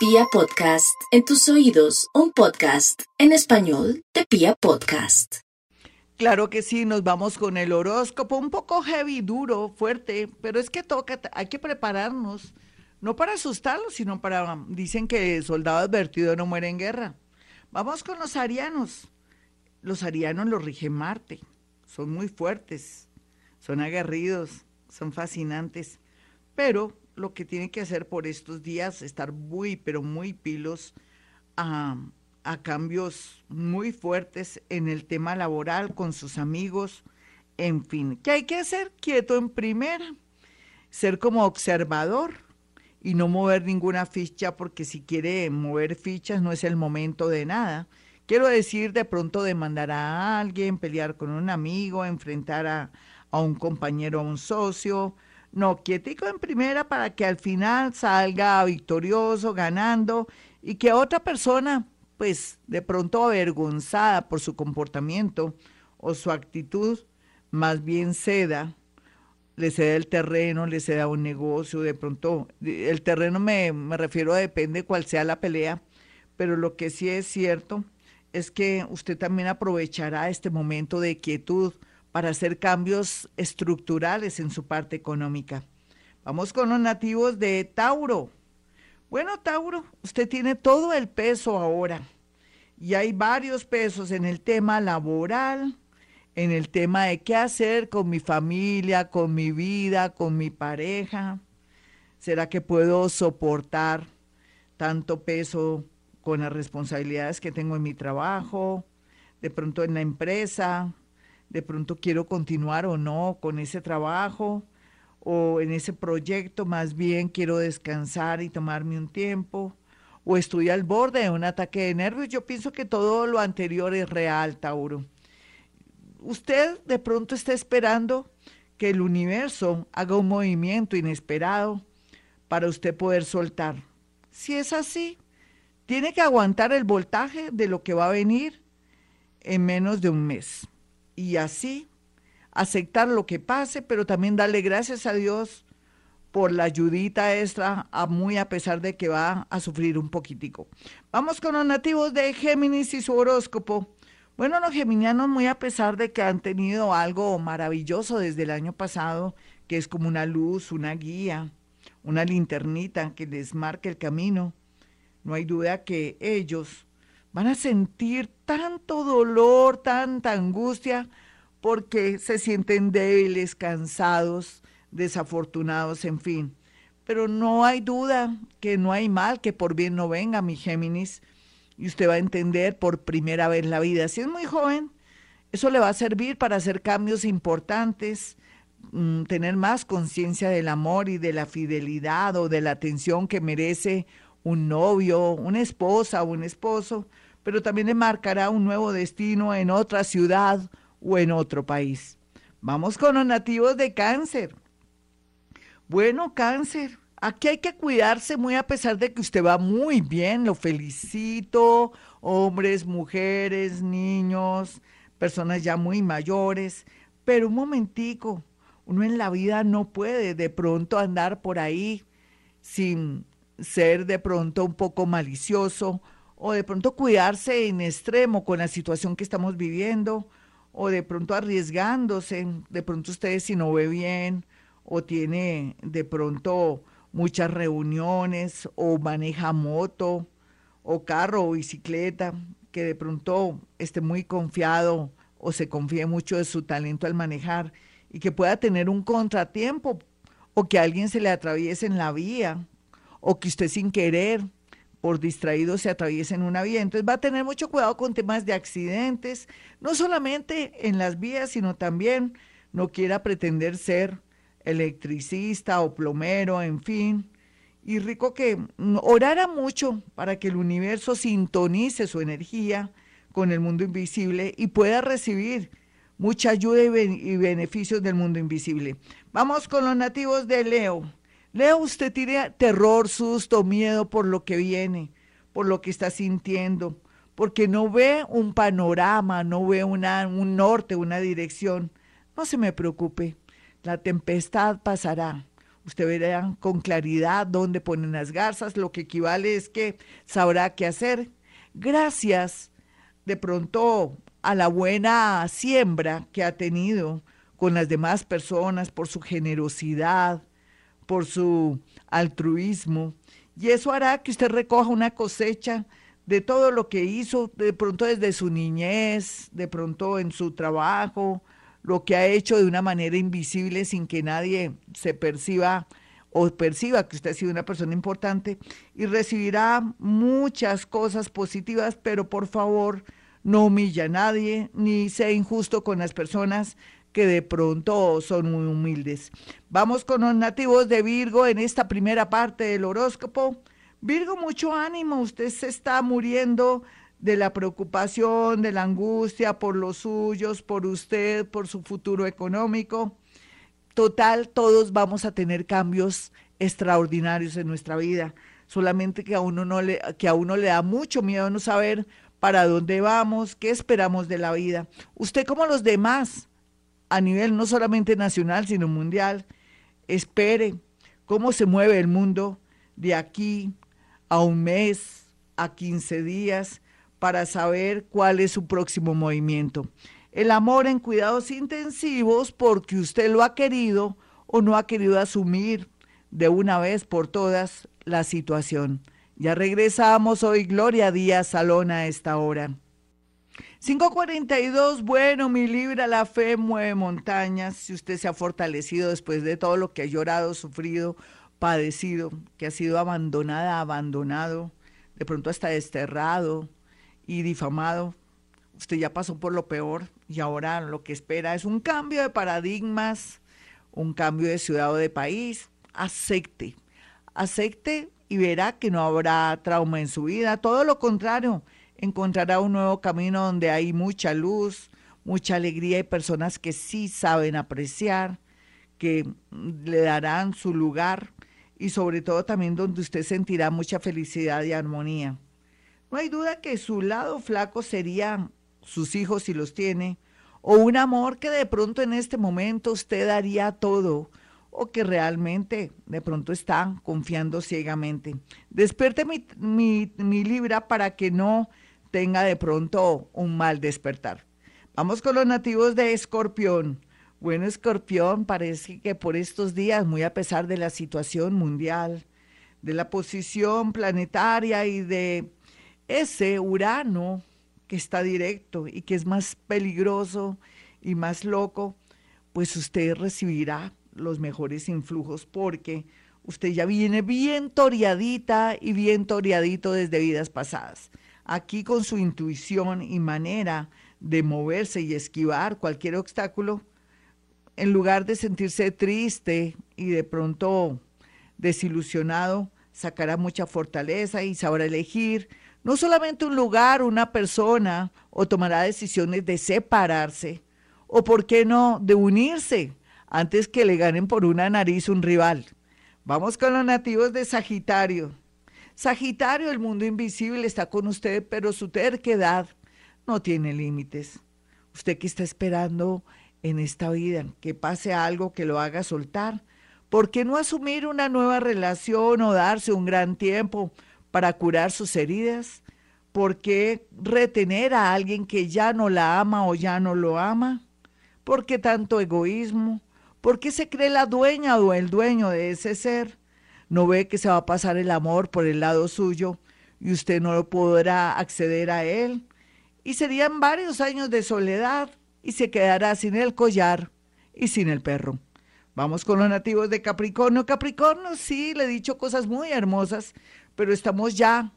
Pia Podcast, en tus oídos, un podcast en español de Pia Podcast. Claro que sí, nos vamos con el horóscopo, un poco heavy, duro, fuerte, pero es que toca, hay que prepararnos, no para asustarlos, sino para, dicen que soldado advertido no muere en guerra. Vamos con los arianos. Los arianos los rige Marte, son muy fuertes, son aguerridos, son fascinantes, pero lo que tiene que hacer por estos días, estar muy, pero muy pilos a, a cambios muy fuertes en el tema laboral con sus amigos, en fin, ¿qué hay que hacer? Quieto en primera, ser como observador y no mover ninguna ficha porque si quiere mover fichas no es el momento de nada. Quiero decir, de pronto demandar a alguien, pelear con un amigo, enfrentar a, a un compañero, a un socio, no, quietico en primera para que al final salga victorioso, ganando y que otra persona, pues de pronto avergonzada por su comportamiento o su actitud, más bien ceda, le ceda el terreno, le ceda un negocio, de pronto, el terreno me, me refiero a depende cuál sea la pelea, pero lo que sí es cierto es que usted también aprovechará este momento de quietud, para hacer cambios estructurales en su parte económica. Vamos con los nativos de Tauro. Bueno, Tauro, usted tiene todo el peso ahora y hay varios pesos en el tema laboral, en el tema de qué hacer con mi familia, con mi vida, con mi pareja. ¿Será que puedo soportar tanto peso con las responsabilidades que tengo en mi trabajo, de pronto en la empresa, de pronto quiero continuar o no con ese trabajo o en ese proyecto, más bien quiero descansar y tomarme un tiempo, o estoy al borde de un ataque de nervios. Yo pienso que todo lo anterior es real, Tauro. Usted de pronto está esperando que el universo haga un movimiento inesperado para usted poder soltar. Si es así, tiene que aguantar el voltaje de lo que va a venir en menos de un mes y así aceptar lo que pase, pero también darle gracias a Dios por la ayudita extra, a muy a pesar de que va a sufrir un poquitico. Vamos con los nativos de Géminis y su horóscopo. Bueno, los geminianos muy a pesar de que han tenido algo maravilloso desde el año pasado, que es como una luz, una guía, una linternita que les marque el camino. No hay duda que ellos van a sentir tanto dolor, tanta angustia, porque se sienten débiles, cansados, desafortunados, en fin. Pero no hay duda que no hay mal que por bien no venga, mi Géminis, y usted va a entender por primera vez la vida. Si es muy joven, eso le va a servir para hacer cambios importantes, mm, tener más conciencia del amor y de la fidelidad o de la atención que merece un novio, una esposa o un esposo, pero también le marcará un nuevo destino en otra ciudad o en otro país. Vamos con los nativos de cáncer. Bueno, cáncer, aquí hay que cuidarse muy a pesar de que usted va muy bien, lo felicito, hombres, mujeres, niños, personas ya muy mayores, pero un momentico, uno en la vida no puede de pronto andar por ahí sin ser de pronto un poco malicioso o de pronto cuidarse en extremo con la situación que estamos viviendo, o de pronto arriesgándose, de pronto usted si no ve bien, o tiene de pronto muchas reuniones, o maneja moto, o carro, o bicicleta, que de pronto esté muy confiado o se confíe mucho de su talento al manejar y que pueda tener un contratiempo o que alguien se le atraviese en la vía o que usted sin querer por distraído se atraviesa en una vía. Entonces va a tener mucho cuidado con temas de accidentes, no solamente en las vías, sino también no quiera pretender ser electricista o plomero, en fin. Y rico que orara mucho para que el universo sintonice su energía con el mundo invisible y pueda recibir mucha ayuda y, beneficios del mundo invisible. Vamos con los nativos de Leo. Leo, usted tiene terror, susto, miedo por lo que viene, por lo que está sintiendo, porque no ve un panorama, no ve un norte, una dirección. No se me preocupe, la tempestad pasará. Usted verá con claridad dónde ponen las garzas, lo que equivale es que sabrá qué hacer. Gracias de pronto a la buena siembra que ha tenido con las demás personas por su generosidad, por su altruismo. Y eso hará que usted recoja una cosecha de todo lo que hizo, de pronto desde su niñez, de pronto en su trabajo, lo que ha hecho de una manera invisible sin que nadie se perciba o perciba que usted ha sido una persona importante y recibirá muchas cosas positivas, pero por favor no humilla a nadie ni sea injusto con las personas que de pronto son muy humildes. Vamos con los nativos de Virgo en esta primera parte del horóscopo. Virgo, mucho ánimo, usted se está muriendo de la preocupación, de la angustia por los suyos, por usted, por su futuro económico. Total, todos vamos a tener cambios extraordinarios en nuestra vida. Solamente que a uno no le, que a uno le da mucho miedo no saber para dónde vamos, qué esperamos de la vida. Usted como los demás, a nivel no solamente nacional, sino mundial, espere cómo se mueve el mundo de aquí a un mes, a 15 días, para saber cuál es su próximo movimiento. El amor en cuidados intensivos porque usted lo ha querido o no ha querido asumir de una vez por todas la situación. Ya regresamos hoy, Gloria Díaz Salón a esta hora. 542, bueno, mi libra, la fe mueve montañas. Si usted se ha fortalecido después de todo lo que ha llorado, sufrido, padecido, que ha sido abandonada, abandonado, de pronto hasta desterrado, y difamado. Usted ya pasó por lo peor y ahora lo que espera es un cambio de paradigmas, un cambio de ciudad o de país. Acepte, acepte y verá que no habrá trauma en su vida. Todo lo contrario, encontrará un nuevo camino donde hay mucha luz, mucha alegría y personas que sí saben apreciar, que le darán su lugar y sobre todo también donde usted sentirá mucha felicidad y armonía. No hay duda que su lado flaco serían sus hijos si los tiene, o un amor que de pronto en este momento usted daría todo, o que realmente de pronto está confiando ciegamente. Despierte mi, mi, mi libra para que no tenga de pronto un mal despertar. Vamos con los nativos de Escorpión. Bueno, Escorpión, parece que por estos días, muy a pesar de la situación mundial, de la posición planetaria y de ese Urano que está directo y que es más peligroso y más loco, pues usted recibirá los mejores influjos porque usted ya viene bien toreadita y bien toreadito desde vidas pasadas. Aquí con su intuición y manera de moverse y esquivar cualquier obstáculo, en lugar de sentirse triste y de pronto desilusionado, sacará mucha fortaleza y sabrá elegir no solamente un lugar, una persona, o tomará decisiones de separarse, o por qué no, de unirse, antes que le ganen por una nariz un rival. Vamos con los nativos de Sagitario. Sagitario, el mundo invisible está con usted, pero su terquedad no tiene límites. Usted que está esperando en esta vida, que pase algo que lo haga soltar. ¿Por qué no asumir una nueva relación o darse un gran tiempo para curar sus heridas? ¿Por qué retener a alguien que ya no la ama o ya no lo ama? ¿Por qué tanto egoísmo? ¿Por qué se cree la dueña o el dueño de ese ser? ¿No ve que se va a pasar el amor por el lado suyo y usted no podrá acceder a él? Y serían varios años de soledad y se quedará sin el collar y sin el perro. Vamos con los nativos de Capricornio. Capricornio, sí, le he dicho cosas muy hermosas, pero estamos ya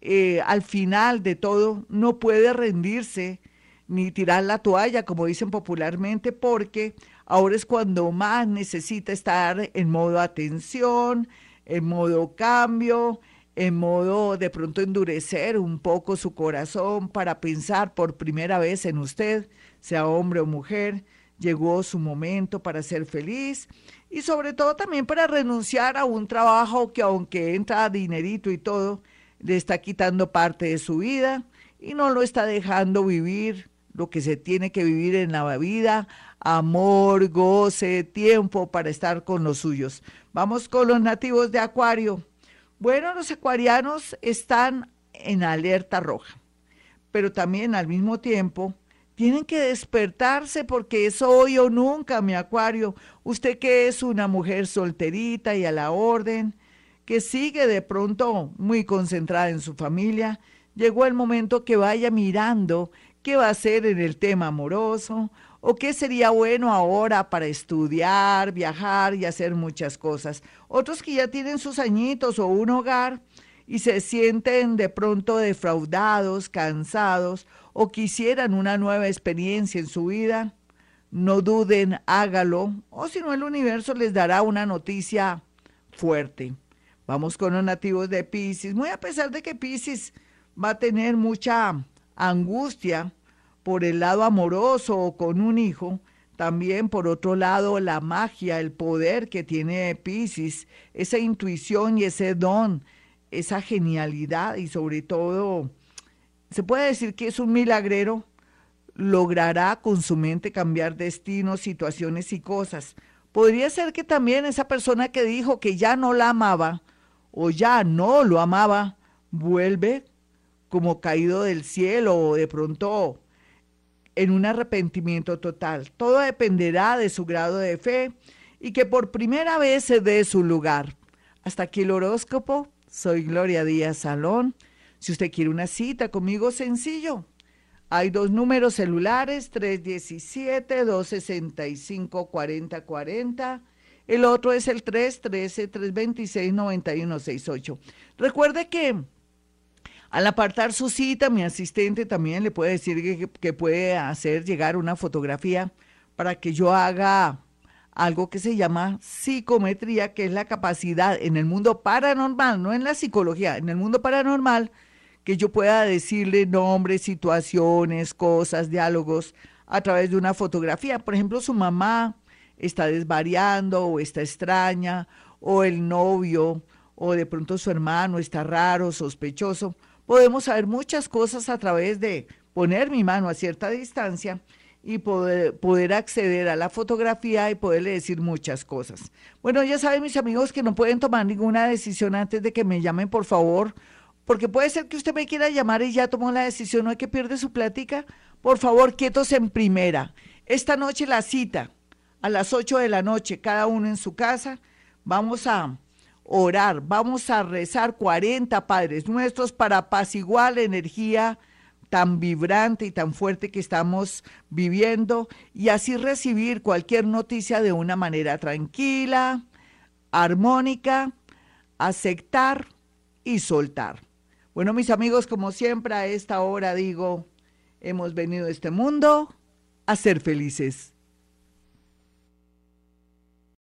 eh, al final de todo, no puede rendirse ni tirar la toalla, como dicen popularmente, porque ahora es cuando más necesita estar en modo atención, en modo cambio, en modo de pronto endurecer un poco su corazón para pensar por primera vez en usted, sea hombre o mujer, llegó su momento para ser feliz y sobre todo también para renunciar a un trabajo que aunque entra dinerito y todo, le está quitando parte de su vida y no lo está dejando vivir lo que se tiene que vivir en la vida, amor, goce, tiempo para estar con los suyos. Vamos con los nativos de Acuario. Bueno, los acuarianos están en alerta roja, pero también al mismo tiempo tienen que despertarse porque es hoy o nunca, mi Acuario. Usted que es una mujer solterita y a la orden, que sigue de pronto muy concentrada en su familia, llegó el momento que vaya mirando qué va a hacer en el tema amoroso o qué sería bueno ahora para estudiar, viajar y hacer muchas cosas. Otros que ya tienen sus añitos o un hogar y se sienten de pronto defraudados, cansados o quisieran una nueva experiencia en su vida, no duden, hágalo, o si no el universo les dará una noticia fuerte. Vamos con los nativos de Pisces. Muy a pesar de que Pisces va a tener mucha angustia por el lado amoroso o con un hijo, también por otro lado la magia, el poder que tiene Pisces, esa intuición y ese don, esa genialidad y sobre todo, se puede decir que es un milagrero, logrará con su mente cambiar destinos, situaciones y cosas. Podría ser que también esa persona que dijo que ya no la amaba o ya no lo amaba, vuelve como caído del cielo o de pronto en un arrepentimiento total. Todo dependerá de su grado de fe y que por primera vez se dé su lugar. Hasta aquí el horóscopo. Soy Gloria Díaz Salón. Si usted quiere una cita conmigo, sencillo. Hay dos números celulares, 317-265-4040. El otro es el 313-326-9168. Recuerde que al apartar su cita, mi asistente también le puede decir que, puede hacer llegar una fotografía para que yo haga algo que se llama psicometría, que es la capacidad en el mundo paranormal, no en la psicología, en el mundo paranormal, que yo pueda decirle nombres, situaciones, cosas, diálogos a través de una fotografía. Por ejemplo, su mamá está desvariando o está extraña, o el novio, o de pronto su hermano está raro, sospechoso podemos saber muchas cosas a través de poner mi mano a cierta distancia y poder, poder acceder a la fotografía y poderle decir muchas cosas. Bueno, ya saben mis amigos que no pueden tomar ninguna decisión antes de que me llamen, por favor, porque puede ser que usted me quiera llamar y ya tomó la decisión, no hay que pierde su plática. Por favor, quietos en primera. Esta noche la cita, a las 8 de la noche, cada uno en su casa. Vamos a orar, vamos a rezar 40 Padres Nuestros para apaciguar la energía tan vibrante y tan fuerte que estamos viviendo y así recibir cualquier noticia de una manera tranquila, armónica, aceptar y soltar. Bueno, mis amigos, como siempre a esta hora digo, hemos venido a este mundo a ser felices.